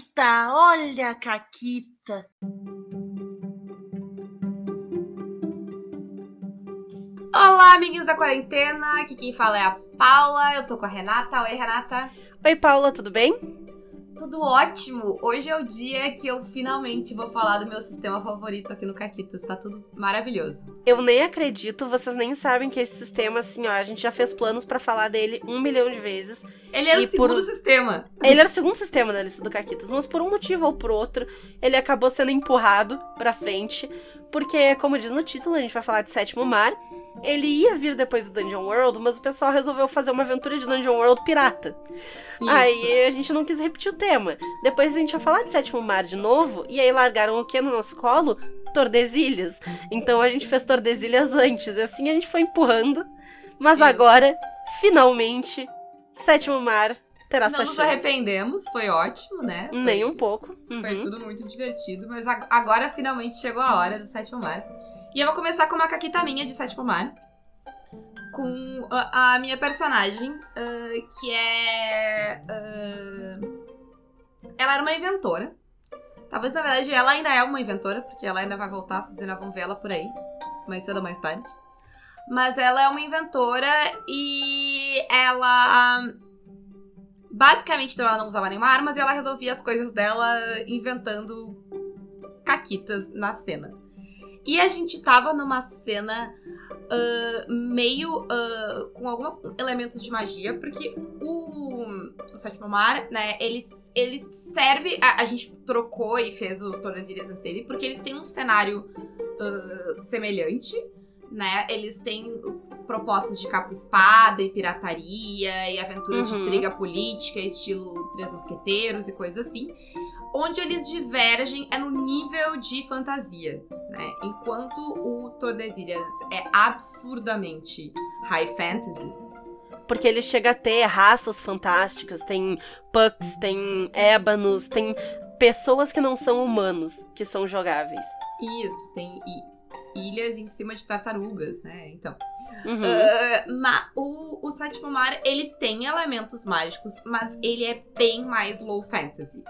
Caquita, olha a Caquita. Olá, amiguinhos da quarentena. Aqui quem fala é a Paula. Eu tô com a Renata. Oi, Renata. Oi, Paula, tudo bem? Tudo ótimo! Hoje é o dia que eu finalmente vou falar do meu sistema favorito aqui no Caquitas. Tá tudo maravilhoso. Eu nem acredito, vocês nem sabem que esse sistema, assim, ó, a gente já fez planos para falar dele um milhão de vezes. Ele era o segundo por... sistema. Ele era o segundo sistema da lista do Caquitas, mas por um motivo ou por outro, ele acabou sendo empurrado pra frente. Porque, como diz no título, a gente vai falar de Sétimo Mar. Ele ia vir depois do Dungeon World, mas o pessoal resolveu fazer uma aventura de Dungeon World pirata. Isso. Aí a gente não quis repetir o tema. Depois a gente ia falar de Sétimo Mar de novo, e aí largaram o que no nosso colo? Tordesilhas. Então a gente fez Tordesilhas antes, e assim a gente foi empurrando. Mas Isso. agora, finalmente, Sétimo Mar terá não sua chance. Não nos arrependemos, foi ótimo, né? Foi, Nem um pouco. Uhum. Foi tudo muito divertido, mas agora finalmente chegou a hora do Sétimo Mar. E eu vou começar com uma caquita minha de Sétimo Mar com a, a minha personagem, uh, que é. Uh, ela era uma inventora. Talvez, na verdade, ela ainda é uma inventora, porque ela ainda vai voltar, vocês ainda vão ver ela por aí, mais cedo ou mais tarde. Mas ela é uma inventora e ela. Basicamente, então, ela não usava nenhuma arma, mas ela resolvia as coisas dela inventando caquitas na cena. E a gente tava numa cena uh, meio uh, com alguns elementos de magia, porque o, o Sétimo Mar, né, ele, ele serve. A, a gente trocou e fez o Tordesilhas antes dele, porque eles têm um cenário uh, semelhante. Né? Eles têm propostas de capa-espada e pirataria e aventuras uhum. de intriga política, estilo Três Mosqueteiros e coisas assim onde eles divergem é no nível de fantasia, né? Enquanto o Tordesilhas é absurdamente high fantasy. Porque ele chega a ter raças fantásticas, tem pucks, tem ébanos, tem pessoas que não são humanos, que são jogáveis. Isso, tem ilhas em cima de tartarugas, né? Então. Uhum. Uh, ma, o, o Sétimo Mar, ele tem elementos mágicos, mas ele é bem mais low fantasy.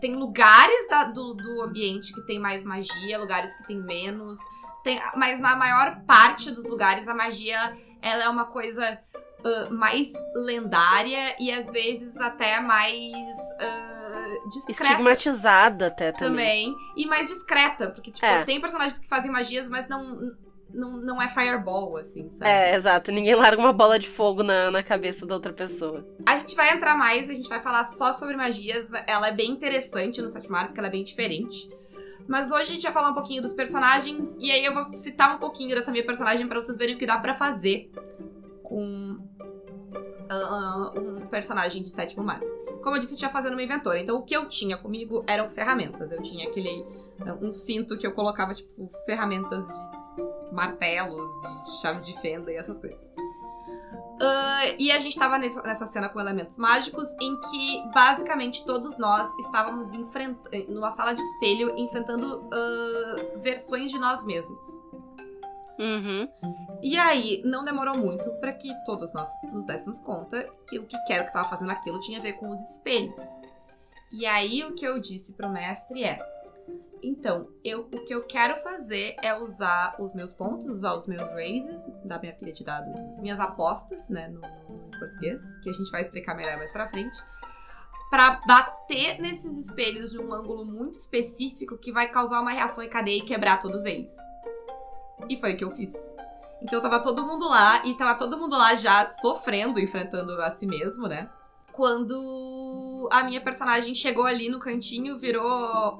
Tem lugares da, do, do ambiente que tem mais magia, lugares que tem menos. Tem, mas na maior parte dos lugares a magia ela é uma coisa uh, mais lendária e às vezes até mais uh, discreta. Estigmatizada até também. Também. E mais discreta, porque tipo, é. tem personagens que fazem magias, mas não não, não é fireball, assim, sabe? É, exato. Ninguém larga uma bola de fogo na, na cabeça da outra pessoa. A gente vai entrar mais, a gente vai falar só sobre magias. Ela é bem interessante no sétimo porque ela é bem diferente. Mas hoje a gente vai falar um pouquinho dos personagens, e aí eu vou citar um pouquinho dessa minha personagem para vocês verem o que dá para fazer com uh, um personagem de sétimo mar. Como eu disse, eu tinha fazendo uma inventora. Então o que eu tinha comigo eram ferramentas. Eu tinha aquele um cinto que eu colocava, tipo, ferramentas de martelos e chaves de fenda e essas coisas. Uh, e a gente tava nessa, cena com elementos mágicos em que basicamente todos nós estávamos enfrentando numa sala de espelho enfrentando uh, versões de nós mesmos. Uhum. E aí, não demorou muito para que todos nós nos dessemos conta que o que quero que tava fazendo aquilo tinha a ver com os espelhos. E aí, o que eu disse pro mestre é: então, eu, o que eu quero fazer é usar os meus pontos, usar os meus raises da minha pilha de dados, minhas apostas, né, no, no português, que a gente vai explicar melhor mais pra frente, para bater nesses espelhos de um ângulo muito específico que vai causar uma reação em cadeia e quebrar todos eles. E foi o que eu fiz. Então tava todo mundo lá, e tava todo mundo lá já sofrendo, enfrentando a si mesmo, né? quando a minha personagem chegou ali no cantinho, virou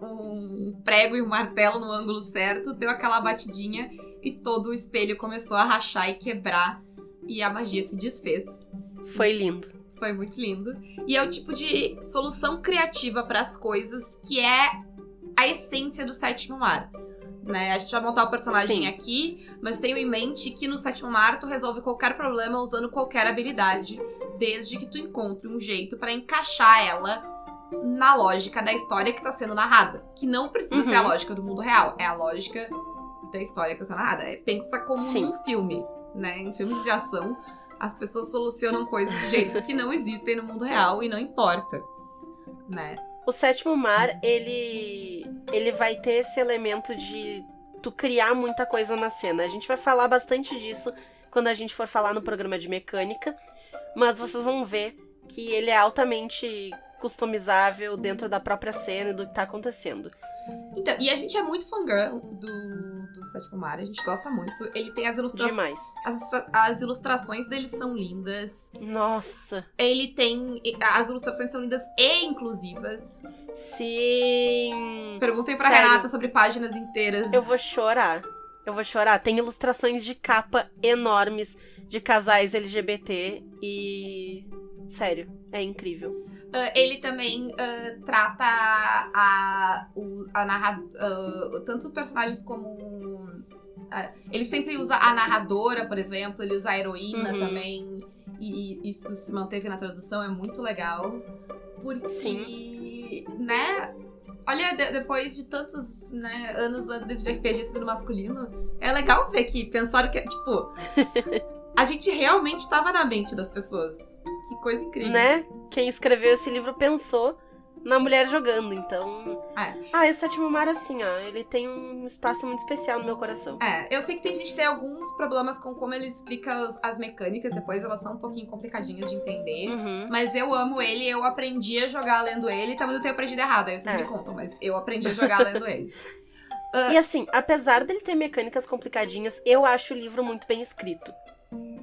um prego e um martelo no ângulo certo, deu aquela batidinha e todo o espelho começou a rachar e quebrar e a magia se desfez. Foi lindo. Foi muito lindo. E é o tipo de solução criativa para as coisas que é a essência do sétimo mar né? A gente vai montar o personagem Sim. aqui, mas tenho em mente que no sétimo mar tu resolve qualquer problema usando qualquer habilidade, desde que tu encontre um jeito para encaixar ela na lógica da história que tá sendo narrada. Que não precisa uhum. ser a uhum. lógica do mundo real, é a lógica da história que tá sendo narrada. É, pensa como Sim. um filme, né? Em filmes de ação, as pessoas solucionam coisas de jeitos que não existem no mundo real e não importa, né? O sétimo mar, ele ele vai ter esse elemento de tu criar muita coisa na cena. A gente vai falar bastante disso quando a gente for falar no programa de mecânica, mas vocês vão ver que ele é altamente customizável dentro da própria cena e do que tá acontecendo. Então, e a gente é muito fangirl do, do Sétimo Mar, a gente gosta muito. Ele tem as ilustrações. Demais. As, as ilustrações dele são lindas. Nossa. Ele tem. As ilustrações são lindas e inclusivas. Sim. Perguntem pra Sério. Renata sobre páginas inteiras. Eu vou chorar. Eu vou chorar. Tem ilustrações de capa enormes de casais LGBT e. Sério, é incrível. Ah, ele também ah, trata a, o, a narra, ah, tanto personagens como. ele sempre usa a narradora, por exemplo, ele usa a heroína Uhum. também. E, e isso se manteve na tradução, é muito legal. Porque, Sim. né? Olha, de- depois de tantos né, anos de RPG sendo masculino, é legal ver que pensaram que, tipo, a gente realmente tava na mente das pessoas. Que coisa incrível. Né? Quem escreveu esse livro pensou na mulher jogando, então. É. Ah, esse sétimo mar, assim, ó, ele tem um espaço muito especial no meu coração. É, eu sei que tem gente que tem alguns problemas com como ele explica as, as mecânicas, depois elas são um pouquinho complicadinhas de entender. Uhum. Mas eu amo ele, eu aprendi a jogar lendo ele, talvez eu tenha aprendido errado, aí vocês É. me contam, mas eu aprendi a jogar lendo ele. E assim, apesar dele ter mecânicas complicadinhas, eu acho o livro muito bem escrito.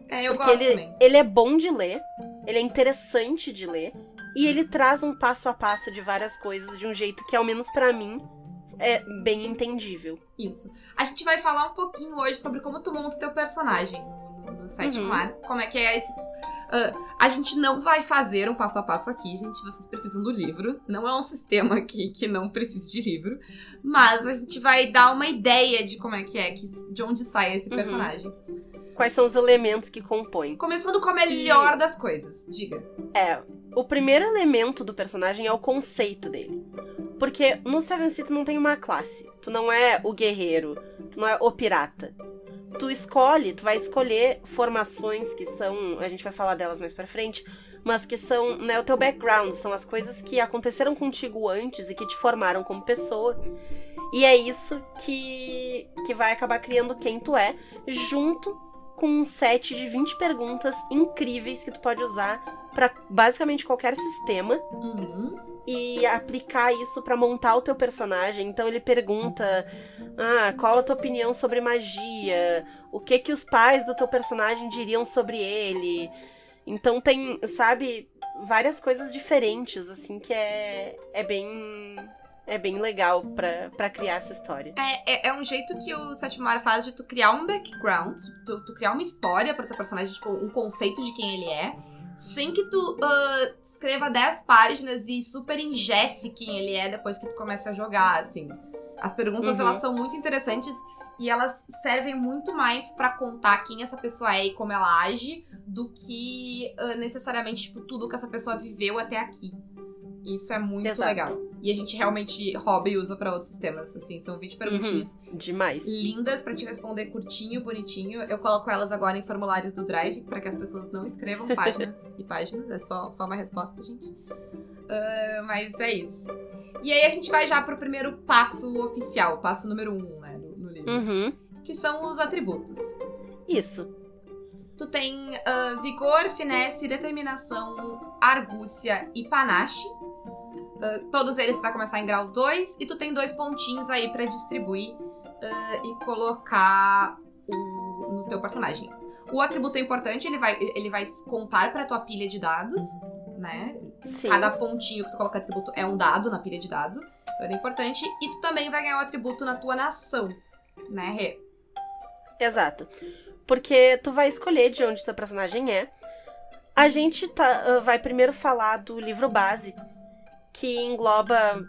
É, eu porque gosto ele, também. ele é bom de ler, ele é interessante de ler, e ele traz um passo a passo de várias coisas de um jeito que, ao menos pra mim, é bem entendível. Isso. A gente vai falar um pouquinho hoje sobre como tu monta o teu personagem no, sétimo Uhum. mar. Como é que é esse. Ah, a gente não vai fazer um passo a passo aqui, gente. Vocês precisam do livro. Não é um sistema aqui que não precisa de livro. Mas a gente vai dar uma ideia de como é que é, que, de onde sai esse Uhum. Quais são os elementos que compõem? Começando com a melhor das coisas. Diga. É, o primeiro elemento do personagem é o conceito dele. Porque no Seven Sea tu não tem uma classe. Tu não é o guerreiro, tu não é o pirata. Tu escolhe, tu vai escolher formações que são, a gente vai falar delas mais pra frente, mas que são, né, o teu background, são as coisas que aconteceram contigo antes e que te formaram como pessoa. E é isso que que vai acabar criando quem tu é, junto com um set de 20 perguntas incríveis que tu pode usar pra basicamente qualquer sistema Uhum. e aplicar isso pra montar o teu personagem. Então ele pergunta: "Ah, qual a tua opinião sobre magia? O que que os pais do teu personagem diriam sobre ele?" Então tem, sabe, várias coisas diferentes assim que é é bem é bem legal pra, pra criar essa história. É, é, é um jeito que o Sétimo Mar faz de tu criar um background, tu, tu criar uma história pra teu personagem, tipo, um conceito de quem ele é, sem que tu ah, escreva 10 páginas e super ingesse quem ele é depois que tu começa a jogar, assim. As perguntas, Uhum. elas são muito interessantes e elas servem muito mais pra contar quem essa pessoa é e como ela age, do que ah, necessariamente, tipo, tudo que essa pessoa viveu até aqui. Isso é muito Exato. legal. E a gente realmente rouba e usa pra outros sistemas, assim. São 20 perguntinhas Demais. lindas pra te responder curtinho, bonitinho. Eu coloco elas agora em formulários do Drive para que as pessoas não escrevam páginas e páginas. É só, só uma resposta, gente. Ah, mas é isso. E aí a gente vai já pro primeiro passo oficial, passo número um, né, no, no livro. Uhum. Que são os atributos. Isso. Tu tem ah, vigor, finesse, determinação, argúcia e panache. Ah, todos eles vai começar em grau 2 e tu tem dois pontinhos aí pra distribuir ah, e colocar o- no teu personagem. O atributo é importante, ele vai, ele vai contar pra tua pilha de dados, né? Sim. Cada pontinho que tu coloca atributo é um dado na pilha de dados. Então é importante. E tu também vai ganhar o atributo na tua nação, né, Rê? Exato. Porque tu vai escolher de onde teu personagem é. A gente tá, ah, vai primeiro falar do livro base, que engloba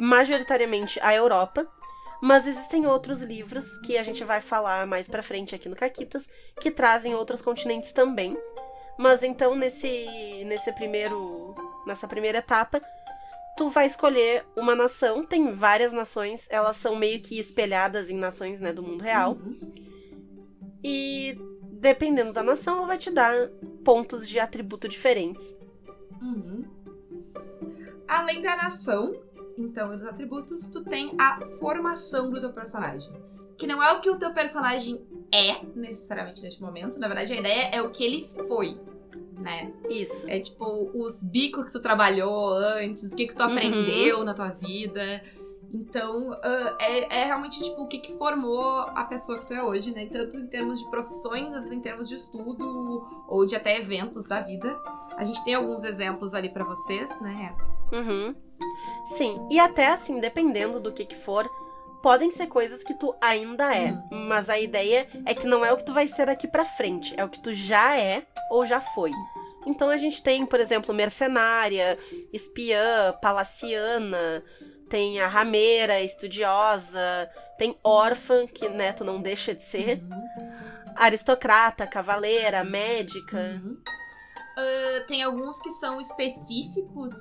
majoritariamente a Europa. Mas existem outros livros que a gente vai falar mais pra frente aqui no Caquitas, que trazem outros continentes também. Mas então nesse nesse primeiro nessa primeira etapa, tu vai escolher uma nação, tem várias nações, elas são meio que espelhadas em nações, né, do mundo real. Uhum. E dependendo da nação, ela vai te dar pontos de atributo diferentes. Uhum. além da nação, então, e dos atributos, tu tem a formação do teu personagem. Que não é o que o teu personagem é, necessariamente, neste momento. Na verdade, a ideia é o que ele foi, né? Isso. É tipo os bicos que tu trabalhou antes, o que que tu Uhum. aprendeu na tua vida. Então, ah, é, é realmente tipo o que, que formou a pessoa que tu é hoje, né? Tanto em termos de profissões, vezes em termos de estudo, ou de até eventos da vida. A gente tem alguns exemplos ali pra vocês, né? Uhum. Sim, e até assim, dependendo do que que for, podem ser coisas que tu ainda é, mas a ideia é que não é o que tu vai ser daqui pra frente, é o que tu já é ou já foi. Então a gente tem, por exemplo, mercenária, espiã, palaciana, tem a rameira, estudiosa, tem órfã, que tu não deixa de ser, Uhum. aristocrata, cavaleira, médica. Uhum. Ah, tem alguns que são específicos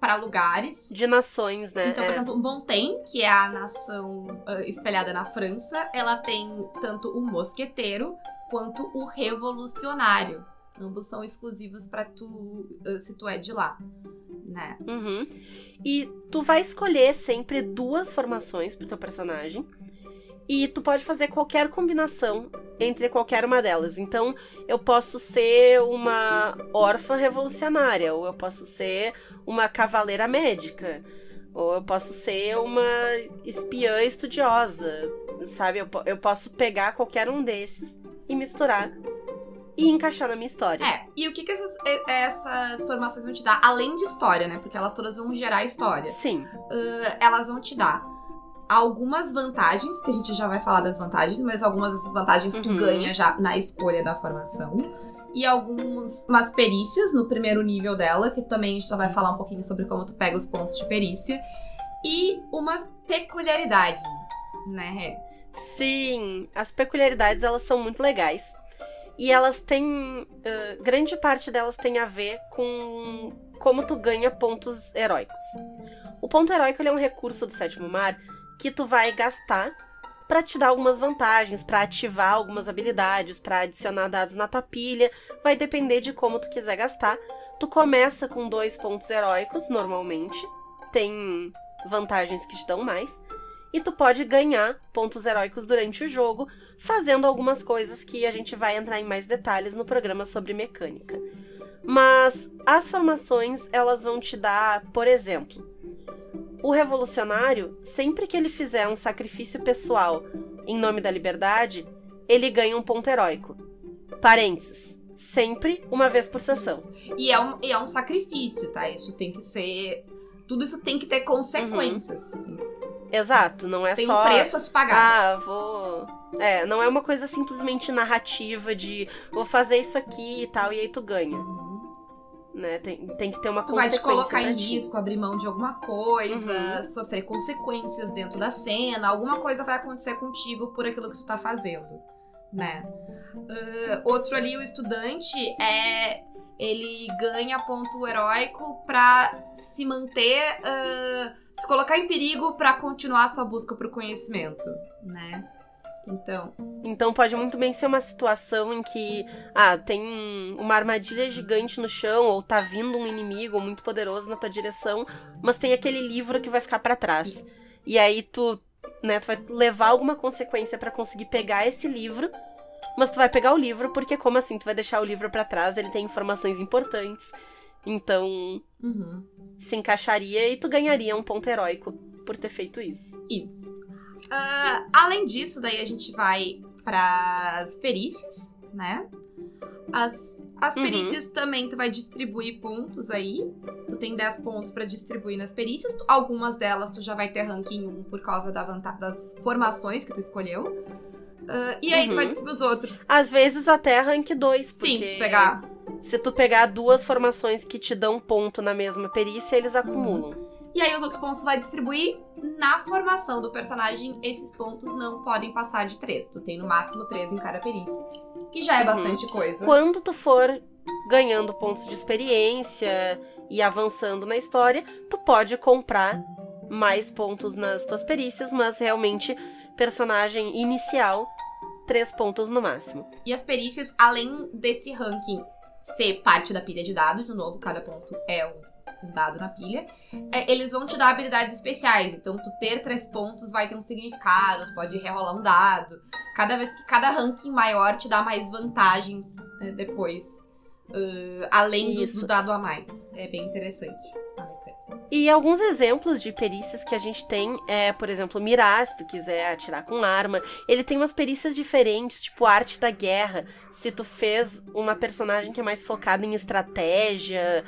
para lugares. De nações, né? Então, por É. exemplo, Montaigne, que é a nação ah, espelhada na França, ela tem tanto o mosqueteiro quanto o revolucionário. Ambos são exclusivos para tu, ah, se tu é de lá, né? Uhum. E tu vai escolher sempre duas formações pro teu personagem. E tu pode fazer qualquer combinação entre qualquer uma delas. Então, eu posso ser uma órfã revolucionária, ou eu posso ser uma cavaleira médica, ou eu posso ser uma espiã estudiosa, sabe? Eu, eu posso pegar qualquer um desses e misturar e encaixar na minha história. É, e o que, que essas, essas formações vão te dar? Além de história, né? Porque elas todas vão gerar história. Sim. Ah, elas vão te dar algumas vantagens, que a gente já vai falar das vantagens, mas algumas dessas vantagens tu Uhum. ganha já na escolha da formação. E algumas umas perícias no primeiro nível dela, que também a gente vai falar um pouquinho sobre como tu pega os pontos de perícia. E uma peculiaridade, né? Sim, as peculiaridades elas são muito legais. E elas têm. ah, grande parte delas tem a ver com como tu ganha pontos heróicos. O ponto heróico é um recurso do sétimo mar que tu vai gastar pra te dar algumas vantagens, pra ativar algumas habilidades, pra adicionar dados na tua pilha. Vai depender de como tu quiser gastar. Tu começa com dois pontos heróicos, normalmente. Tem vantagens que te dão mais. E tu pode ganhar pontos heróicos durante o jogo, fazendo algumas coisas que a gente vai entrar em mais detalhes no programa sobre mecânica. Mas as formações, elas vão te dar, por exemplo, o revolucionário, sempre que ele fizer um sacrifício pessoal em nome da liberdade, ele ganha um ponto heróico. Parênteses. Sempre uma vez por sessão. E é um, e é um sacrifício, tá? Isso tem que ser. Tudo isso tem que ter consequências. Exato, não é Tem só. um preço a se pagar. Ah, vou. É, não é uma coisa simplesmente narrativa de vou fazer isso aqui e tal, e aí tu ganha. Né? Tem, tem que ter uma Tu vai te consequência. colocar em ti. risco, abrir mão de alguma coisa, Uhum. sofrer consequências dentro da cena, alguma coisa vai acontecer contigo por aquilo que tu tá fazendo, né? Ah, outro ali, o estudante, é. Ele ganha ponto heróico pra se manter. ah, se colocar em perigo pra continuar a sua busca pro conhecimento, né? Então. Então pode muito bem ser uma situação em que ah, tem um- uma armadilha gigante no chão, ou tá vindo um inimigo muito poderoso na tua direção, mas tem aquele livro que vai ficar pra trás. E aí tu, né, tu vai levar alguma consequência pra conseguir pegar esse livro, mas tu vai pegar o livro porque como assim tu vai deixar o livro pra trás? Ele tem informações importantes. Então, Uhum. se encaixaria e tu ganharia um ponto heróico por ter feito isso. Isso. Ah, além disso, daí a gente vai para as perícias, né? As, as Uhum. perícias também tu vai distribuir pontos aí. Tu tem 10 pontos para distribuir nas perícias. Algumas delas tu já vai ter ranking 1 por causa da das formações que tu escolheu. Ah, e aí tu vai Uhum. distribuir os outros. Às vezes até rank 2, porque Sim, se tu pegar. se tu pegar duas formações que te dão ponto na mesma perícia, eles acumulam. E aí os outros pontos tu vai distribuir na formação do personagem. Esses pontos não podem passar de 3. Tu tem no máximo 3 em cada perícia. Que já é Uhum. bastante coisa. Quando tu for ganhando pontos de experiência e avançando na história, tu pode comprar mais pontos nas tuas perícias, mas realmente personagem inicial, três pontos no máximo. E as perícias, além desse ranking ser parte da pilha de dados, de novo, cada ponto é um um dado na pilha, é, eles vão te dar habilidades especiais. Então, tu ter três pontos vai ter um significado, tu pode rerolar um dado. Cada vez que cada ranking maior te dá mais vantagens né, depois. Uh, além do, do, dado a mais. É bem interessante. E alguns exemplos de perícias que a gente tem é, por exemplo, mirar, se tu quiser atirar com arma. Ele tem umas perícias diferentes, tipo arte da guerra. Se tu fez uma personagem que é mais focada em estratégia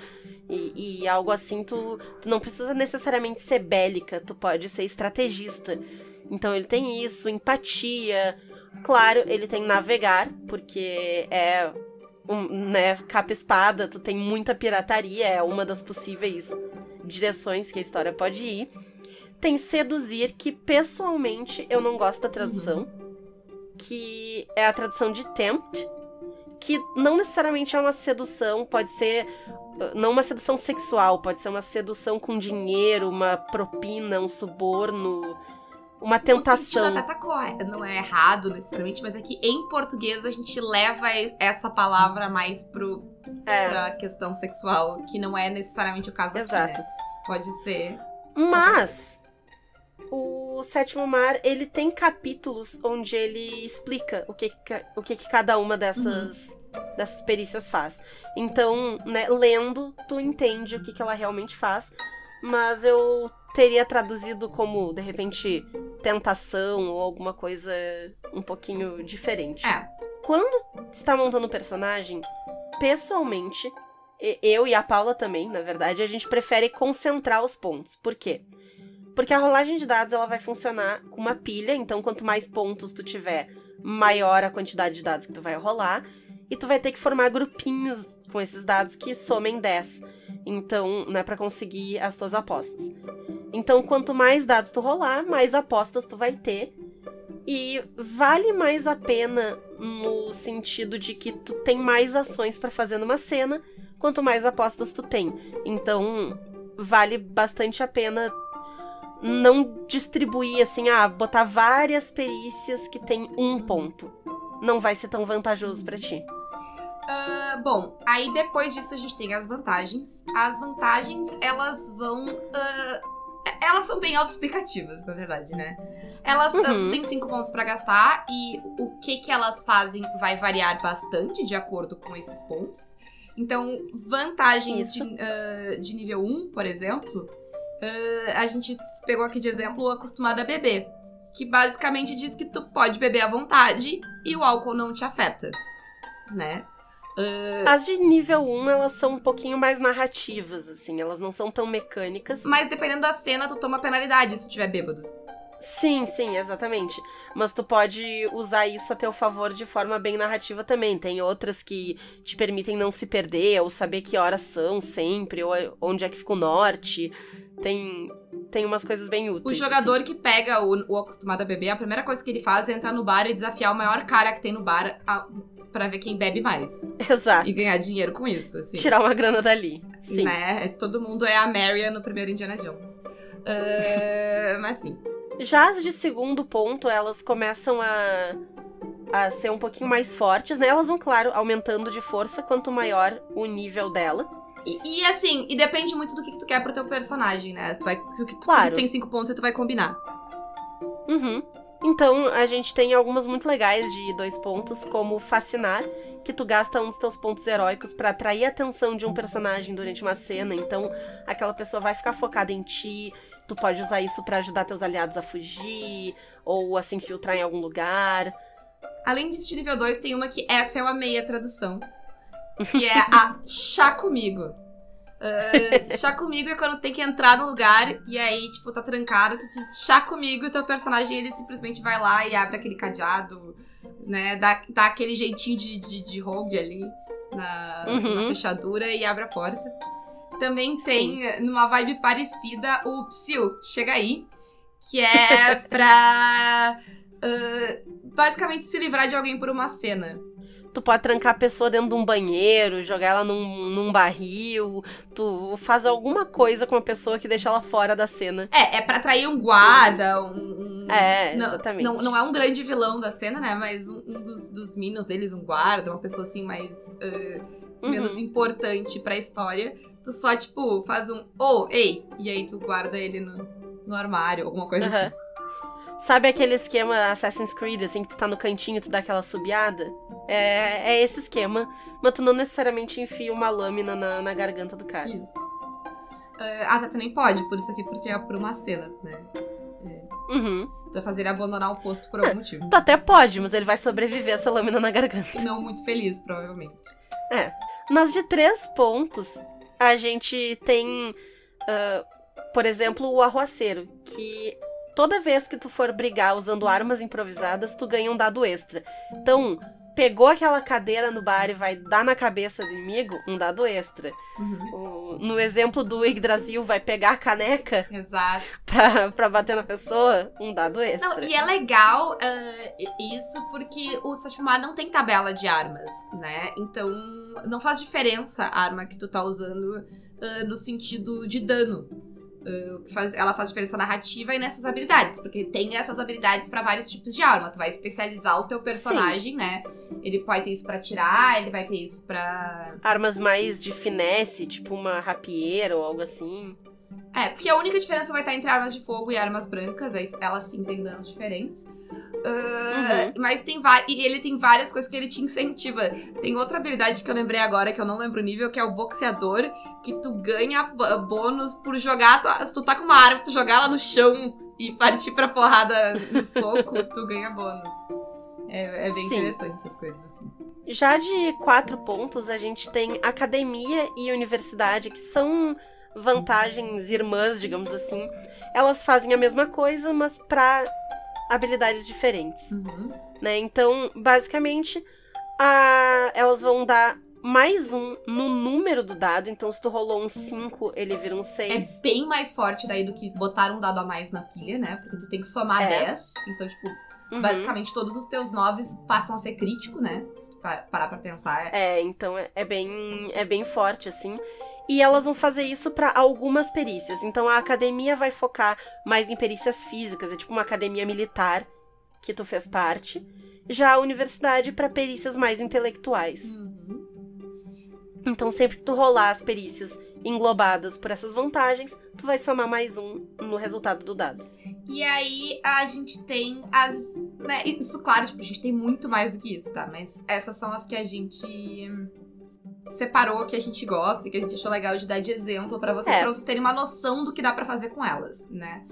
e, e algo assim, tu, tu não precisa necessariamente ser bélica, tu pode ser estrategista. Então ele tem isso, empatia. Claro, ele tem navegar, porque é um, né, capa espada, tu tem muita pirataria, é uma das possíveis direções que a história pode ir. Tem seduzir, que pessoalmente eu não gosto da tradução, uhum. que é a tradução de tempt, que não necessariamente é uma sedução, pode ser não uma sedução sexual, pode ser uma sedução com dinheiro, uma propina, um suborno, uma tentação. O até tá não é errado necessariamente, mas é que em português a gente leva essa palavra mais pro, é. pra questão sexual, que não é necessariamente o caso Exato. aqui, né? Pode ser. Mas o Sétimo Mar, ele tem capítulos onde ele explica o que, o que, que cada uma dessas, uhum. dessas perícias faz. Então, né, lendo, tu entende o que, que ela realmente faz. Mas eu teria traduzido como, de repente, tentação ou alguma coisa um pouquinho diferente. É. Quando está montando o personagem, pessoalmente, eu e a Paula também, na verdade, a gente prefere concentrar os pontos. Por quê? Porque a rolagem de dados ela vai funcionar com uma pilha, então quanto mais pontos tu tiver, maior a quantidade de dados que tu vai rolar, e tu vai ter que formar grupinhos com esses dados que somem 10. Então, né, para conseguir as tuas apostas. Então, quanto mais dados tu rolar, mais apostas tu vai ter. E vale mais a pena no sentido de que tu tem mais ações para fazer numa cena, quanto mais apostas tu tem. Então, vale bastante a pena não distribuir assim, ah, botar várias perícias que tem um ponto. Não vai ser tão vantajoso para ti. Uh, bom, aí depois disso a gente tem as vantagens. As vantagens, elas vão. Uh, elas são bem autoexplicativas, na verdade, né? Elas uhum. tem cinco pontos para gastar e o que que elas fazem vai variar bastante de acordo com esses pontos. Então, vantagens de, uh, de, nível 1, por exemplo, a gente pegou aqui de exemplo o acostumado a beber. Que basicamente diz que tu pode beber à vontade e o álcool não te afeta, né? Uh... As de nível 1, elas são um pouquinho mais narrativas, assim, elas não são tão mecânicas. Mas dependendo da cena, tu toma penalidade se tiver bêbado. Sim, sim, exatamente. Mas tu pode usar isso a teu favor de forma bem narrativa também. Tem outras que te permitem não se perder, ou saber que horas são sempre, ou onde é que fica o norte. Tem, tem umas coisas bem úteis. O jogador assim. que pega o, o acostumado a beber, a primeira coisa que ele faz é entrar no bar e desafiar o maior cara que tem no bar a, para ver quem bebe mais. Exato. E ganhar dinheiro com isso, assim. Tirar uma grana dali. Sim. Né? Todo mundo é a Marion no primeiro Indiana Jones. Uh, mas sim. Já as de segundo ponto, elas começam a, a ser um pouquinho mais fortes, né? Elas vão, claro, aumentando de força quanto maior o nível dela. E, e, assim, e depende muito do que, que tu quer pro teu personagem, né? Tu vai, o que tu, claro. tu tem cinco pontos e tu vai combinar. Uhum. Então, a gente tem algumas muito legais de dois pontos, como Fascinar, que tu gasta um dos teus pontos heróicos para atrair a atenção de um personagem durante uma cena. Então, aquela pessoa vai ficar focada em ti. Tu pode usar isso para ajudar teus aliados a fugir ou a se infiltrar em algum lugar. Além disso, de nível 2, tem uma que essa é uma meia tradução. Que é a chá comigo. Uh, chá comigo é quando tem que entrar no lugar e aí, tipo, tá trancado, tu diz chá comigo e o teu personagem ele simplesmente vai lá e abre aquele cadeado, né? Dá, dá aquele jeitinho de, de, de rogue ali na, uhum. na, fechadura e abre a porta. Também tem, Sim. numa vibe parecida, o Psyu, chega aí, que é pra uh, basicamente se livrar de alguém por uma cena. Tu pode trancar a pessoa dentro de um banheiro, jogar ela num, num barril. Tu faz alguma coisa com a pessoa que deixa ela fora da cena. É, é pra atrair um guarda, um. um é, exatamente. Não, não, é um grande vilão da cena, né? Mas um, um dos, dos minions deles, um guarda, uma pessoa assim mais. Uh, Uhum. menos importante pra história, tu só, tipo, faz um oh, ei, e aí tu guarda ele no, no armário, alguma coisa Aham. assim. Sabe aquele esquema Assassin's Creed, assim, que tu tá no cantinho e tu dá aquela subiada? É, é esse esquema, mas tu não necessariamente enfia uma lâmina na, na garganta do cara. Isso. Ah, ah, tá, tu nem pode por isso aqui, porque é por uma cena, né? Uhum. Tu vai fazer ele abandonar o posto por algum motivo. Tu até pode, mas ele vai sobreviver essa lâmina na garganta. Não muito feliz, provavelmente. Nas de três pontos, a gente tem, ah, por exemplo, o arruaceiro, que toda vez que tu for brigar usando armas improvisadas, tu ganha um dado extra. Então, pegou aquela cadeira no bar e vai dar na cabeça do inimigo, um dado extra. Uhum. O- no exemplo do Yggdrasil, vai pegar a caneca Exato. pra, pra bater na pessoa, um dado extra. Não, e é legal ah, isso porque o Sashimar não tem tabela de armas, né? Então não faz diferença a arma que tu tá usando ah, no sentido de dano. Que faz- ela faz diferença narrativa e nessas habilidades, porque tem essas habilidades pra vários tipos de arma. Tu vai especializar o teu personagem, né? Ele pode ter isso pra atirar, ele vai ter isso pra. Armas mais de finesse, tipo uma rapieira ou algo assim. É, porque a única diferença vai estar entre armas de fogo e armas brancas, aí elas sim têm danos diferentes. Ah, Mas tem. E ele tem várias coisas que ele te incentiva. Tem outra habilidade que eu lembrei agora, que eu não lembro o nível, que é o boxeador, que tu ganha bônus por jogar. Tu, se tu tá com uma arma, tu jogar ela no chão e partir pra porrada no soco, tu ganha bônus. É, é bem Sim. interessante as coisas assim. Já de quatro pontos, a gente tem academia e universidade, que são vantagens irmãs, digamos assim. Elas fazem a mesma coisa, mas pra habilidades diferentes, Uhum. né? Então, basicamente, a- elas vão dar mais um no número do dado. Então, se tu rolou um 5, ele vira um É 6. bem mais forte daí do que botar um dado a mais na pilha, né? Porque tu tem que somar É. 10. Então, tipo, Uhum. basicamente todos os teus 9 passam a ser crítico, né? Se tu pa- parar pra pensar. É, então é, é bem é bem forte assim. E elas vão fazer isso pra algumas perícias. Então a academia vai focar mais em perícias físicas, é tipo uma academia militar que tu fez parte. Já a universidade pra perícias mais intelectuais. Uhum. Então sempre que tu rolar as perícias englobadas por essas vantagens, tu vai somar mais um no resultado do dado. E aí a gente tem as. Né, isso, claro, tipo, a gente tem muito mais do que isso, tá? Mas essas são as que a gente separou, que a gente gosta e que a gente achou legal de dar de exemplo pra vocês, É. pra vocês terem uma noção do que dá pra fazer com elas, né?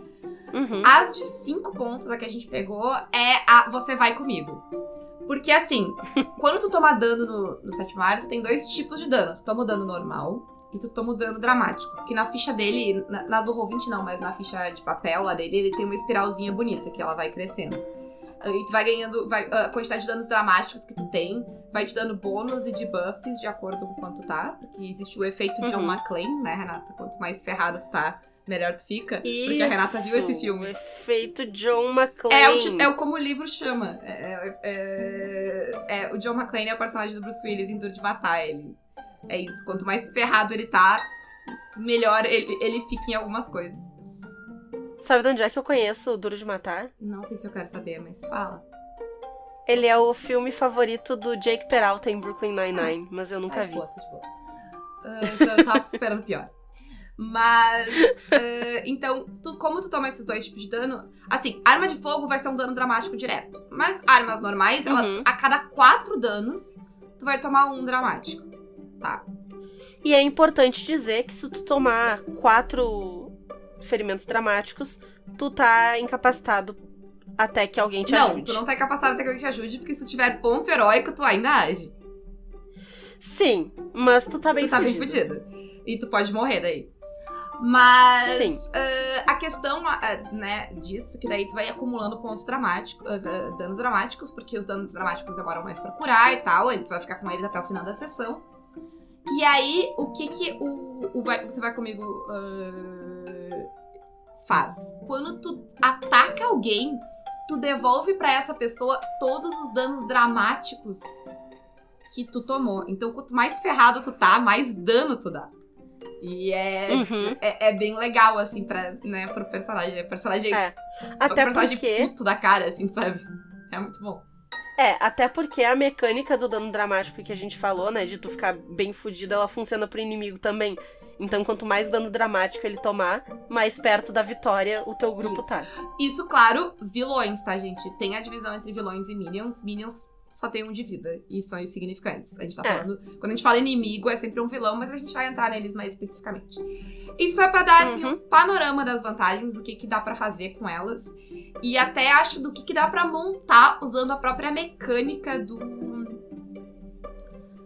Uhum. As de cinco pontos, a que a gente pegou, é a Você Vai Comigo. Porque assim, quando tu toma dano no, no sétimo ar, tu tem dois tipos de dano. Tu toma o dano normal e tu toma o dano dramático. Que na ficha dele, na, na do Roll20 não, mas na ficha de papel lá dele, ele tem uma espiralzinha bonita, que ela vai crescendo. E tu vai ganhando. vai- a quantidade de danos dramáticos que tu tem vai te dando bônus e debuffs de acordo com quanto tá. Porque existe o efeito John Uhum. McClane, né, Renata? Quanto mais ferrado tu tá, melhor tu fica. Porque a Renata viu esse Isso, filme. O efeito John McClane. É é como o livro chama. É, é- é- é- o John McClane é o personagem do Bruce Willis em Duro de Matar. Ele, é isso. Quanto mais ferrado ele tá, melhor ele, ele fica em algumas coisas. Sabe de onde é que eu conheço o Duro de Matar? Não sei se eu quero saber, mas fala. Ele é o filme favorito do Jake Peralta em Brooklyn Nine-Nine, mas eu nunca Tá de vi. boa, tá de boa. Ah, então eu tava esperando pior. Mas, ah, então, tu- como tu toma esses dois tipos de dano? Assim, arma de fogo vai ser um dano dramático direto. Mas armas normais, Uhum. a cada quatro danos, tu vai tomar um dramático. E é importante dizer que se tu tomar quatro ferimentos dramáticos, tu tá incapacitado até que alguém te não, ajude. tu não tá capacitado até que alguém te ajude, porque se tu tiver ponto heróico, tu ainda age. Sim, mas tu tá bem tu tá bem fudido. fudida. E tu pode morrer daí. Mas ah, a questão ah, né, disso, que daí tu vai acumulando pontos dramáticos, ah, ah, danos dramáticos, porque os danos dramáticos demoram mais pra curar e tal, aí tu vai ficar com eles até o final da sessão. E aí, o que que o, o vai- você vai comigo faz? Quando tu ataca alguém, tu devolve pra essa pessoa todos os danos dramáticos que tu tomou. Então, quanto mais ferrado tu tá, mais dano tu dá. E é, Uhum. é, é bem legal, assim, pra, né, pro personagem. O personagem, É. o Até personagem porque puto da cara, assim, sabe? É muito bom. É, até porque a mecânica do dano dramático que a gente falou, né, de tu ficar bem fudido, ela funciona pro inimigo também. Então, quanto mais dano dramático ele tomar, mais perto da vitória o teu grupo Isso. tá. Isso, claro, vilões, tá, gente? Tem a divisão entre vilões e minions. Minions só tem um de vida e são insignificantes. A gente tá É. falando. Quando a gente fala inimigo, é sempre um vilão, mas a gente vai entrar neles mais especificamente. Isso é pra dar assim, Uhum. um panorama das vantagens, do que, que dá pra fazer com elas. E até acho do que, que dá pra montar usando a própria mecânica do.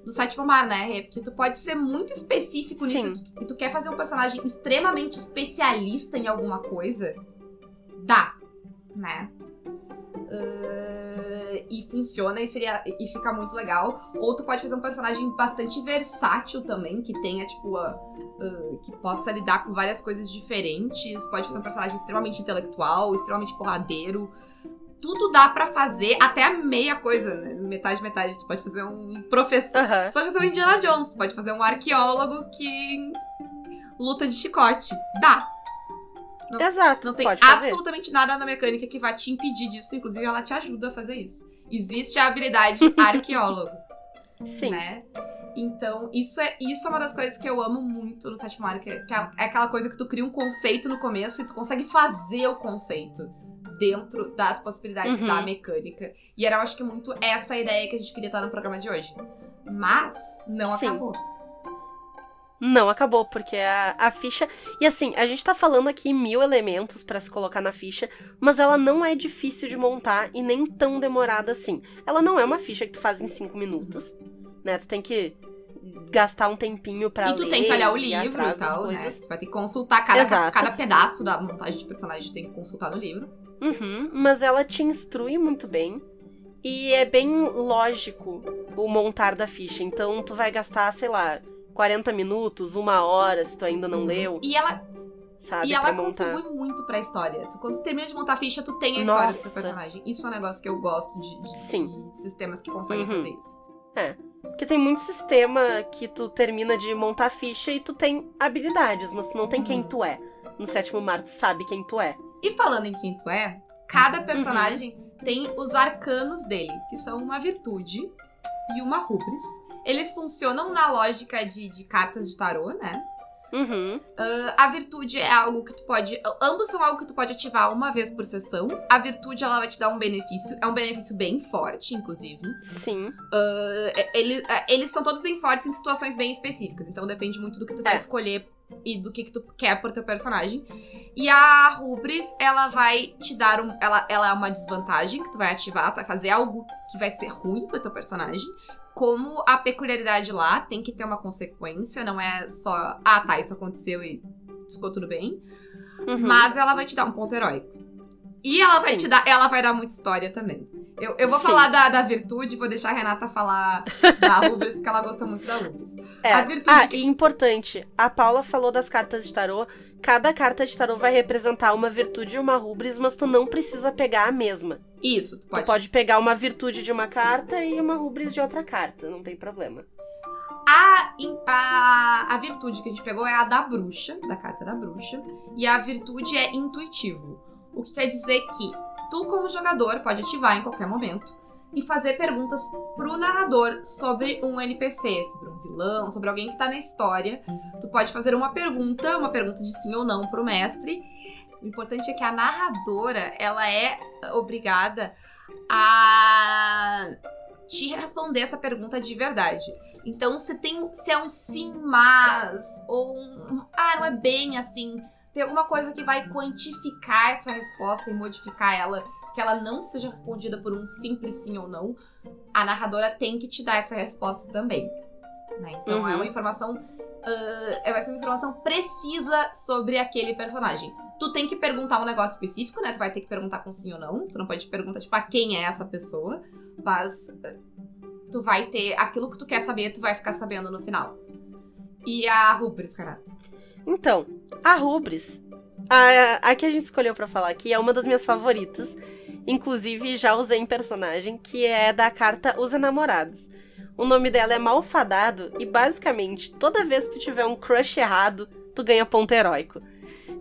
Do sétimo mar, né? Porque tu pode ser muito específico Sim. nisso. E tu quer fazer um personagem extremamente especialista em alguma coisa. Dá, né? Ah, e funciona e, seria, e fica muito legal. Ou tu pode fazer um personagem bastante versátil também, que tenha, tipo, a- ah, que possa lidar com várias coisas diferentes. Pode fazer um personagem extremamente intelectual, extremamente porradeiro. Tudo dá pra fazer, até a meia coisa, né? Metade, metade. Tu pode fazer um professor. Tu pode fazer um Indiana Jones, tu pode fazer um arqueólogo que luta de chicote. Dá. Não- Exato, Não tem absolutamente nada na mecânica que vai te impedir disso. Inclusive, ela te ajuda a fazer isso. Existe a habilidade arqueólogo, Sim. né? Então, isso é, isso é uma das coisas que eu amo muito no sétimo mar, que é, que é aquela coisa que tu cria um conceito no começo e tu consegue fazer o conceito dentro das possibilidades Uhum. da mecânica. E era, eu acho que, muito essa a ideia que a gente queria estar no programa de hoje. Mas, não Sim. acabou. Não acabou, porque a, a ficha. E assim, a gente tá falando aqui mil elementos pra se colocar na ficha, mas ela não é difícil de montar e nem tão demorada assim. Ela não é uma ficha que tu faz em cinco minutos, né? Tu tem que gastar um tempinho pra e tu ler. tem que olhar o livro e tal, né? Tu vai ter que consultar cada, Exato. cada pedaço da montagem de personagem, tu tem que consultar no livro. Uhum, mas ela te instrui muito bem. E é bem lógico o montar da ficha. Então tu vai gastar, sei lá, 40 minutos, uma hora, se tu ainda não leu, E ela, sabe? Uhum. e ela montar. contribui muito pra história. Tu, quando tu termina de montar a ficha, tu tem a história do teu Nossa. personagem. Isso é um negócio que eu gosto de, de- Sim. de sistemas que conseguem Uhum. fazer isso. Porque tem muito sistema que tu termina de montar a ficha e tu tem habilidades, mas tu não tem quem Uhum. tu é. No sétimo mar, tu sabe quem tu é. E falando em quem tu é, cada personagem tem os arcanos dele, que são uma virtude e uma rubris. Eles funcionam na lógica de, de cartas de tarô, né? Uhum. Ah, a virtude é algo que tu pode. Ambos são algo que tu pode ativar uma vez por sessão. A virtude ela vai te dar um benefício. É um benefício bem forte, inclusive. Sim. É- ele- é, eles são todos bem fortes em situações bem específicas. Então depende muito do que tu vai É. escolher e do que, que tu quer pro teu personagem. E a Rubris, ela vai te dar um. Ela, ela é uma desvantagem que tu vai ativar. Tu vai fazer algo que vai ser ruim pro teu personagem. Como a peculiaridade lá tem que ter uma consequência, não é só, ah tá, isso aconteceu e ficou tudo bem. Uhum. Mas ela vai te dar um ponto heróico. E ela vai Sim. te dar, ela vai dar muita história também. Eu, eu vou Sim. falar da, da virtude, vou deixar a Renata falar da Rubens, porque ela gosta muito da Rubens. É. a virtude Ah, que- e importante, a Paula falou das cartas de tarô. Cada carta de tarô vai representar uma virtude e uma rubris, mas tu não precisa pegar a mesma. Isso, tu pode. Tu pode pegar uma virtude de uma carta e uma rubris de outra carta, não tem problema. A, a, a virtude que a gente pegou é a da bruxa, da carta da bruxa. E a virtude é intuitivo. O que quer dizer que tu, como jogador, pode ativar em qualquer momento e fazer perguntas pro narrador sobre um NPC, sobre um vilão, sobre alguém que tá na história. Tu pode fazer uma pergunta, uma pergunta de sim ou não pro mestre. O importante é que a narradora, ela é obrigada a te responder essa pergunta de verdade. Então, se tem se é um sim, mas ou um ah, não é bem assim, tem alguma coisa que vai quantificar essa resposta e modificar ela, que ela não seja respondida por um simples sim ou não, a narradora tem que te dar essa resposta também. né? Então Uhum. é uma informação. é vai ser uma informação precisa sobre aquele personagem. Tu tem que perguntar um negócio específico, né? Tu vai ter que perguntar com sim ou não. Tu não pode perguntar, tipo, ah, quem é essa pessoa. Mas tu vai ter aquilo que tu quer saber, tu vai ficar sabendo no final. E a Rubris, Renata? Então, a Rubris, a, a que a gente escolheu pra falar aqui, é uma das minhas favoritas. Inclusive, já usei em personagem, que é da carta Os Enamorados. O nome dela é Malfadado e, basicamente, toda vez que tu tiver um crush errado, tu ganha ponto heróico.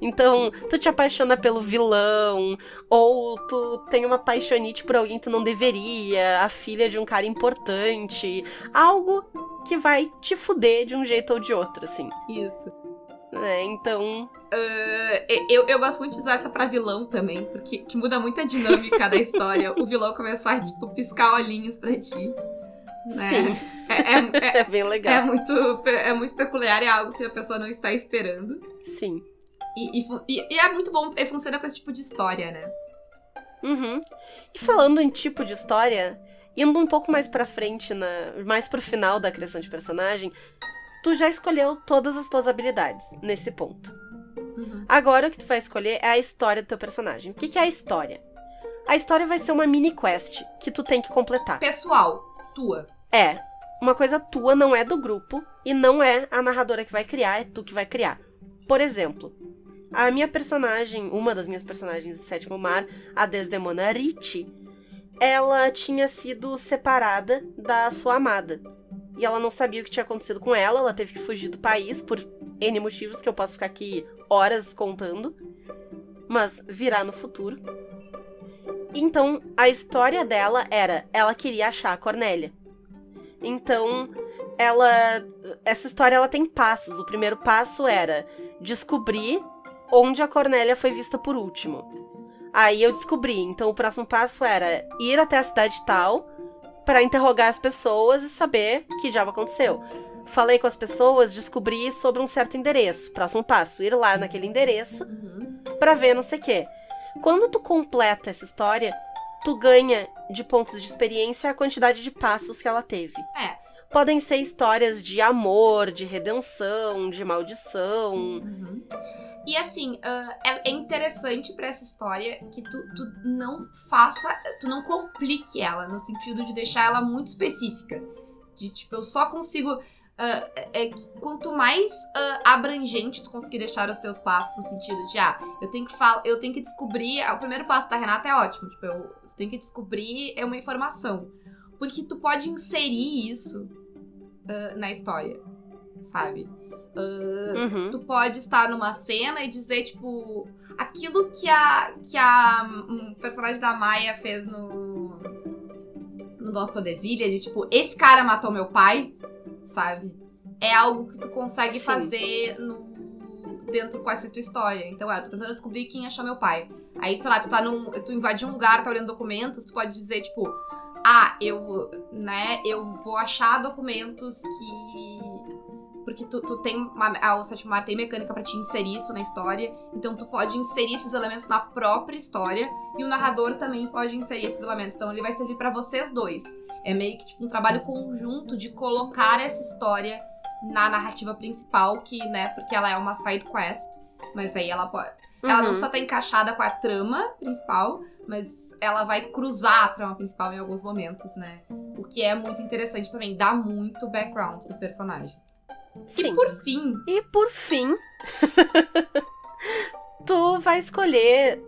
Então, tu te apaixona pelo vilão, ou tu tem uma paixonite por alguém que tu não deveria, a filha de um cara importante. Algo que vai te fuder de um jeito ou de outro, assim. Isso. É, então. Uh, eu, eu gosto muito de usar essa pra vilão também, porque que muda muito a dinâmica da história. O vilão começar a, tipo, piscar olhinhos pra ti. Né? Sim. É, é, é, É bem legal. é muito, é muito peculiar, é algo que a pessoa não está esperando. Sim. E, e e- e é muito bom, e funciona com esse tipo de história, né? Uhum. E falando em tipo de história, indo um pouco mais pra frente, na, mais pro final da criação de personagem, tu já escolheu todas as tuas habilidades nesse ponto. Uhum. Agora o que tu vai escolher é a história do teu personagem. O que, que é a história? A história vai ser uma mini quest que tu tem que completar. Pessoal, tua. É, uma coisa tua não é do grupo e não é a narradora que vai criar, é tu que vai criar. Por exemplo, a minha personagem, uma das minhas personagens de Sétimo Mar, a Desdemona Ricci, ela tinha sido separada da sua amada. E ela não sabia o que tinha acontecido com ela, ela teve que fugir do país por N motivos que eu posso ficar aqui horas contando, mas virá no futuro. Então, a história dela era, ela queria achar a Cornélia. Então, ela essa história ela tem passos. O primeiro passo era descobrir onde a Cornélia foi vista por último. Aí eu descobri. Então o próximo passo era ir até a cidade tal para interrogar as pessoas e saber que diabo aconteceu. Falei com as pessoas, descobri sobre um certo endereço. Próximo passo, ir lá naquele endereço Uhum. pra ver não sei o quê. Quando tu completa essa história, tu ganha de pontos de experiência a quantidade de passos que ela teve. É. Podem ser histórias de amor, de redenção, de maldição. Uhum. E assim, ah, é interessante pra essa história que tu, tu não faça, tu não complique ela, no sentido de deixar ela muito específica. De tipo, eu só consigo. ah, é que quanto mais ah, abrangente tu conseguir deixar os teus passos, no sentido de, ah, eu tenho que falar, eu tenho que descobrir. O primeiro passo da Renata é ótimo, tipo, eu tenho que descobrir é uma informação. Porque tu pode inserir isso ah, na história, sabe? Ah, Uhum. tu pode estar numa cena e dizer, tipo, aquilo que a, que a um personagem da Maia fez no. no Nosso Tordesilha, de tipo, esse cara matou meu pai, sabe? É algo que tu consegue Sim. fazer no. Dentro com essa tua história. Então, é, eu tô tentando descobrir quem achou meu pai. Aí, sei lá, tu tá num. Tu invadiu um lugar, tá olhando documentos, tu pode dizer, tipo, ah, eu. né, eu vou achar documentos que porque tu, tu tem uma, a, o sétimo mar tem mecânica pra te inserir isso na história, então tu pode inserir esses elementos na própria história e o narrador também pode inserir esses elementos. Então ele vai servir pra vocês dois. É meio que tipo, um trabalho conjunto de colocar essa história na narrativa principal, que, né, porque ela é uma side quest, mas aí ela pode ela não Uhum. só tá encaixada com a trama principal, mas ela vai cruzar a trama principal em alguns momentos, né? O que é muito interessante também, dá muito background pro personagem. Sim. E por fim, E por fim, tu vai escolher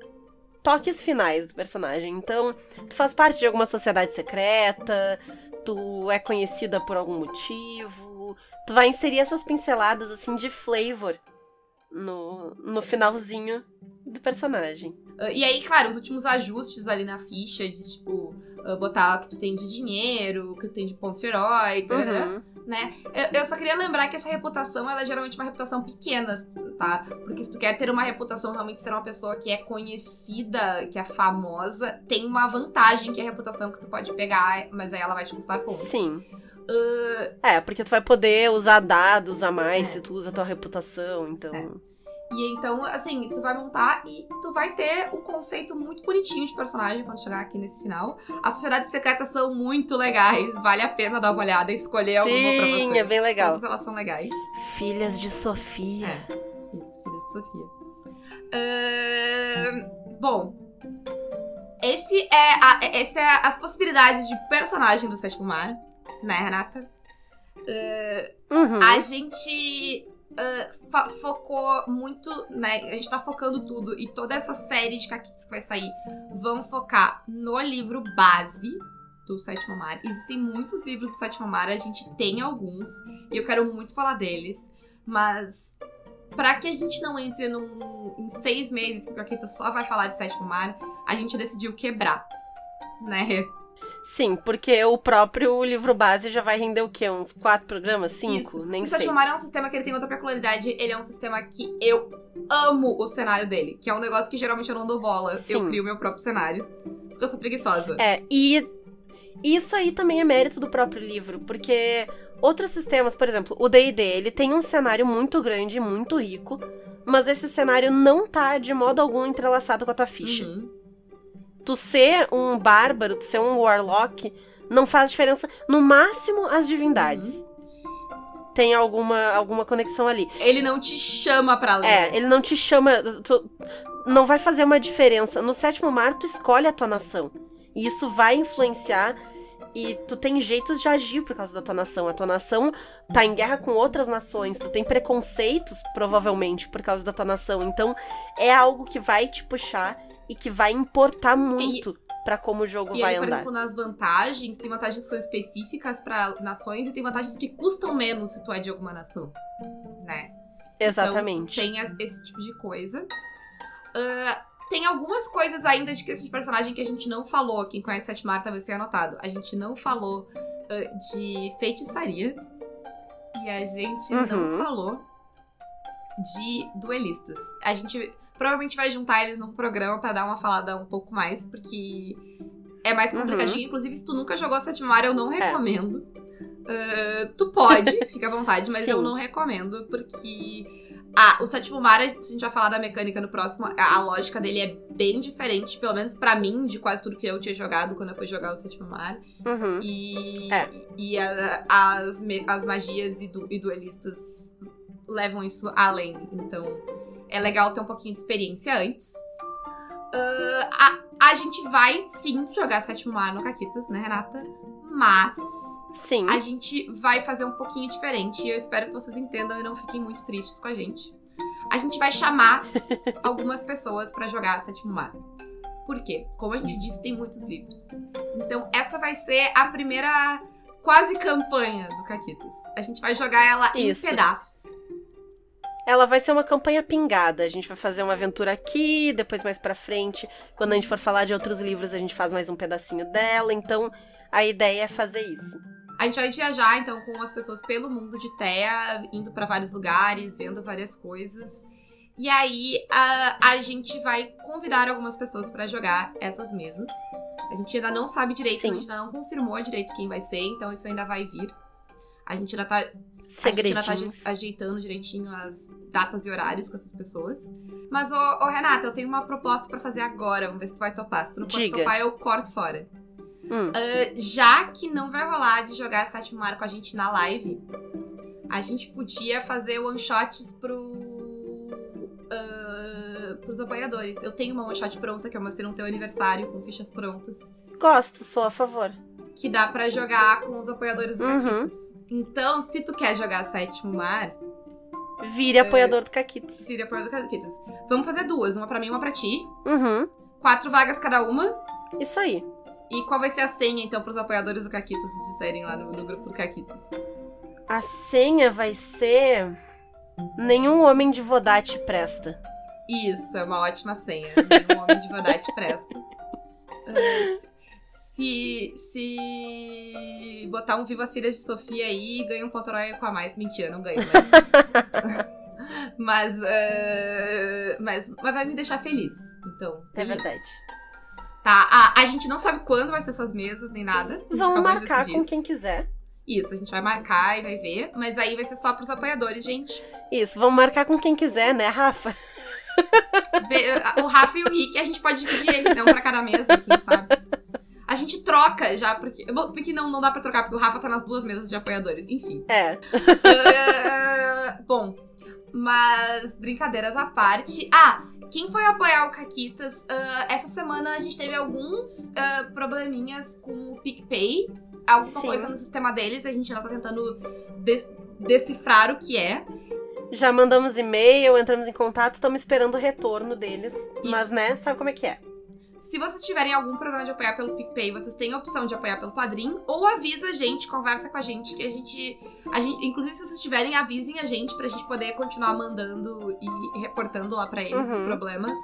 toques finais do personagem. Então, tu faz parte de alguma sociedade secreta, tu é conhecida por algum motivo. Tu vai inserir essas pinceladas assim de flavor no, no finalzinho do personagem. Uh, e aí, claro, os últimos ajustes ali na ficha de, tipo, uh, botar o que tu tem de dinheiro, o que tu tem de pontos de herói, Uhum. né? Eu, eu só queria lembrar que essa reputação, ela é geralmente uma reputação pequena, tá? Porque se tu quer ter uma reputação, realmente ser uma pessoa que é conhecida, que é famosa, tem uma vantagem que é a reputação que tu pode pegar, mas aí ela vai te custar pontos. Sim. Uh, É, porque tu vai poder usar dados a mais É. se tu usa a tua reputação, então. É. E então, assim, tu vai montar e tu vai ter um conceito muito bonitinho de personagem quando chegar aqui nesse final. As sociedades secretas são muito legais, vale a pena dar uma olhada e escolher alguma pra você. Sim, é bem legal. Todas elas são legais. Filhas de Sofia. É. Isso, filha de Sofia. Ahn, bom. Esse é, a, esse é as possibilidades de personagem do Sétimo Mar, né, Renata? Uhum. A gente fa- focou muito, né? A gente tá focando tudo e toda essa série de caquitos que vai sair vão focar no livro base do Sétimo Mar. Existem muitos livros do Sétimo Mar, a gente tem alguns e eu quero muito falar deles, mas pra que a gente não entre num, em seis meses que o Caquita só vai falar de Sétimo Mar, a gente decidiu quebrar, né? Sim, porque o próprio livro base já vai render o quê? Uns quatro programas? Cinco? Isso. Nem o sei. Sétimo Mar é um sistema que ele tem outra peculiaridade. Ele é um sistema que eu amo o cenário dele. Que é um negócio que geralmente eu não dou bola. Sim. Eu crio meu próprio cenário. Porque eu sou preguiçosa. É, e isso aí também é mérito do próprio livro, porque outros sistemas, por exemplo, o D&D, ele tem um cenário muito grande, muito rico, mas esse cenário não tá de modo algum entrelaçado com a tua ficha. Uhum. Tu ser um bárbaro, tu ser um warlock, não faz diferença. No máximo, as divindades. Uhum. Tem alguma, alguma conexão ali. Ele não te chama pra ler. É, ele não te chama. tu- não vai fazer uma diferença. No sétimo mar, tu escolhe a tua nação. E isso vai influenciar. E tu tem jeitos de agir por causa da tua nação. A tua nação tá em guerra com outras nações. Tu tem preconceitos, provavelmente, por causa da tua nação. Então, é algo que vai te puxar e que vai importar muito pra como o jogo E vai aí, por andar. exemplo, nas vantagens, tem vantagens que são específicas pra nações e tem vantagens que custam menos se tu é de alguma nação, né? Exatamente. Então, tem esse tipo de coisa. Ah, tem algumas coisas ainda de questão de personagem que a gente não falou. Quem conhece Sete Mar talvez tenha anotado. A gente não falou ah, de feitiçaria. E a gente não Uhum. falou de duelistas. A gente provavelmente vai juntar eles num programa pra dar uma falada um pouco mais, porque é mais Uhum. complicadinho. Inclusive, se tu nunca jogou Sete Mar, eu não recomendo. Ah, tu pode, fica à vontade, mas Sim. eu não recomendo, porque ah, o sétimo mar, a gente vai falar da mecânica no próximo, a, lógica dele é bem diferente, pelo menos pra mim, de quase tudo que eu tinha jogado quando eu fui jogar o sétimo mar. Uhum. E, É. e a- as, as magias e, du- e duelistas levam isso além. Então é legal ter um pouquinho de experiência antes. Ah, a, a gente vai sim jogar sétimo mar no Caquitas, né, Renata? Mas Sim. a gente vai fazer um pouquinho diferente e eu espero que vocês entendam e não fiquem muito tristes com a gente. A gente vai chamar algumas pessoas pra jogar Sétimo Mar. Por quê? Como a gente disse, tem muitos livros. Então, essa vai ser a primeira quase campanha do Caquitas. A gente vai jogar ela Isso. em pedaços. Ela vai ser uma campanha pingada. A gente vai fazer uma aventura aqui, depois mais pra frente. Quando a gente for falar de outros livros, a gente faz mais um pedacinho dela. Então, a ideia é fazer isso. A gente vai viajar, então, com as pessoas pelo mundo de Terra, indo pra vários lugares, vendo várias coisas. E aí, a, a gente vai convidar algumas pessoas pra jogar essas mesas. A gente ainda não sabe direito, Sim. a gente ainda não confirmou direito quem vai ser, então isso ainda vai vir. A gente ainda tá, a gente Segredinhos. ainda tá aje- ajeitando direitinho as datas e horários com essas pessoas. Mas, ô, ô Renata, eu tenho uma proposta pra fazer agora. Vamos ver se tu vai topar. Se tu não pode Diga. topar, eu corto fora. Hum, Já que não vai rolar de jogar Sétimo Mar com a gente na live, a gente podia fazer one shots pro. ah, pros apoiadores. Eu tenho uma one shot pronta que eu mostrei no teu aniversário, com fichas prontas, gosto, sou a favor. que dá pra jogar com os apoiadores do Uhum. Então, se tu quer jogar Sétimo Mar, Vire apoiador do Caquitas. seria apoiador do Caquitas. Vamos fazer duas, uma pra mim e uma pra ti. Uhum. Quatro vagas cada uma. Isso aí. E qual vai ser a senha, então, pros apoiadores do Caquitas nos disserem lá no, no grupo do Caquitas? A senha vai ser. Nenhum homem de Vodate presta. Isso, é uma ótima senha. Um homem de verdade presta. Se, se botar um Viva as Filhas de Sofia aí, ganha um ponto heróico a mais. Mentira, não ganho, mas. mas, ah, mas. Mas vai me deixar feliz. Então. É verdade. Tá, a, a gente não sabe quando vai ser essas mesas, nem nada. Vamos marcar com quem quiser. Isso, a gente vai marcar e vai ver. Mas aí vai ser só pros apoiadores, gente. Isso, vamos marcar com quem quiser, né, Rafa? O Rafa e o Rick, a gente pode dividir eles, né? Um pra cada mesa, quem sabe. A gente troca já, porque. Bom, porque não, não dá pra trocar, porque o Rafa tá nas duas mesas de apoiadores. Enfim. É. Ah, bom, mas brincadeiras à parte. Ah, quem foi apoiar o Caquitas, ah, essa semana a gente teve alguns ah, probleminhas com o PicPay. Alguma Sim. coisa no sistema deles, a gente ainda tá tentando des- decifrar o que é. Já mandamos e-mail, entramos em contato, estamos esperando o retorno deles. Mas, Isso. né, sabe como é que é? Se vocês tiverem algum problema de apoiar pelo PicPay, vocês têm a opção de apoiar pelo Padrim, ou avisa a gente, conversa com a gente, que a gente, a gente. Inclusive, se vocês tiverem, avisem a gente pra gente poder continuar mandando e reportando lá pra eles os Uhum. problemas,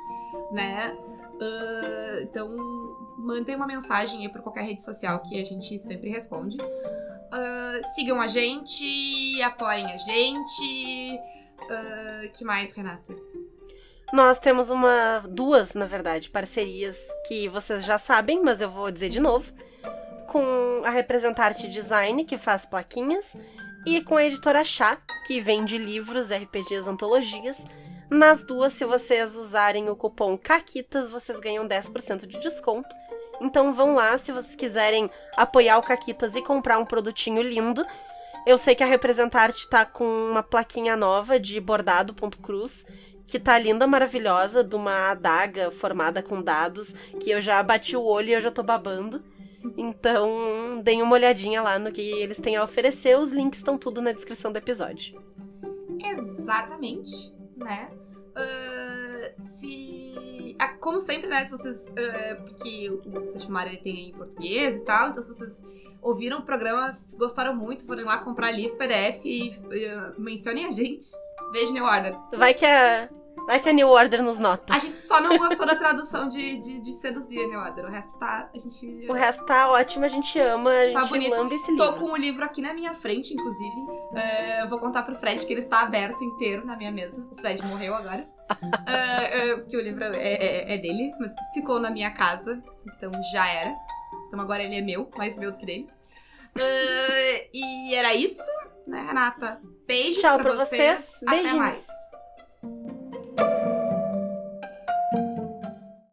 né? Ah, então, mandem uma mensagem aí por qualquer rede social que a gente sempre responde. Ah, sigam a gente, apoiem a gente. Ah, que mais, Renata? Nós temos uma, duas, na verdade, parcerias que vocês já sabem, mas eu vou dizer de novo. Com a Representarte Design, que faz plaquinhas, e com a editora Chá, que vende livros, RPGs, antologias. Nas duas, se vocês usarem o cupom CAQUITAS, vocês ganham 10% de desconto. Então vão lá se vocês quiserem apoiar o Caquitas e comprar um produtinho lindo. Eu sei que a Representarte tá com uma plaquinha nova de bordado.cruz, que tá linda, maravilhosa, de uma adaga formada com dados, que eu já bati o olho e eu já tô babando. Então, deem uma olhadinha lá no que eles têm a oferecer. Os links estão tudo na descrição do episódio. Exatamente, né? Ah, se. ah, como sempre, né? Se vocês. ah, porque o Sachimara ele tem em português e tal, então se vocês ouviram o programa, gostaram muito, forem lá comprar livro, PDF e ah, mencionem a gente. Beijo, New Order. Vai que a, vai que a New Order nos nota. A gente só não gostou da tradução de, de, de seduzir, New Order. O resto tá. A gente. O resto tá ótimo, a gente ama, a Tá gente bonito. lambe esse Tô livro. com o livro aqui na minha frente, inclusive. É, eu vou contar pro Fred que ele está aberto inteiro na minha mesa. O Fred morreu agora. É, é, porque o livro é, é- é dele, mas ficou na minha casa, então já era. Então agora ele é meu, mais meu do que dele. É, e era isso, né, Renata? Beijo Tchau pra pra vocês. Até Beijinhos. mais.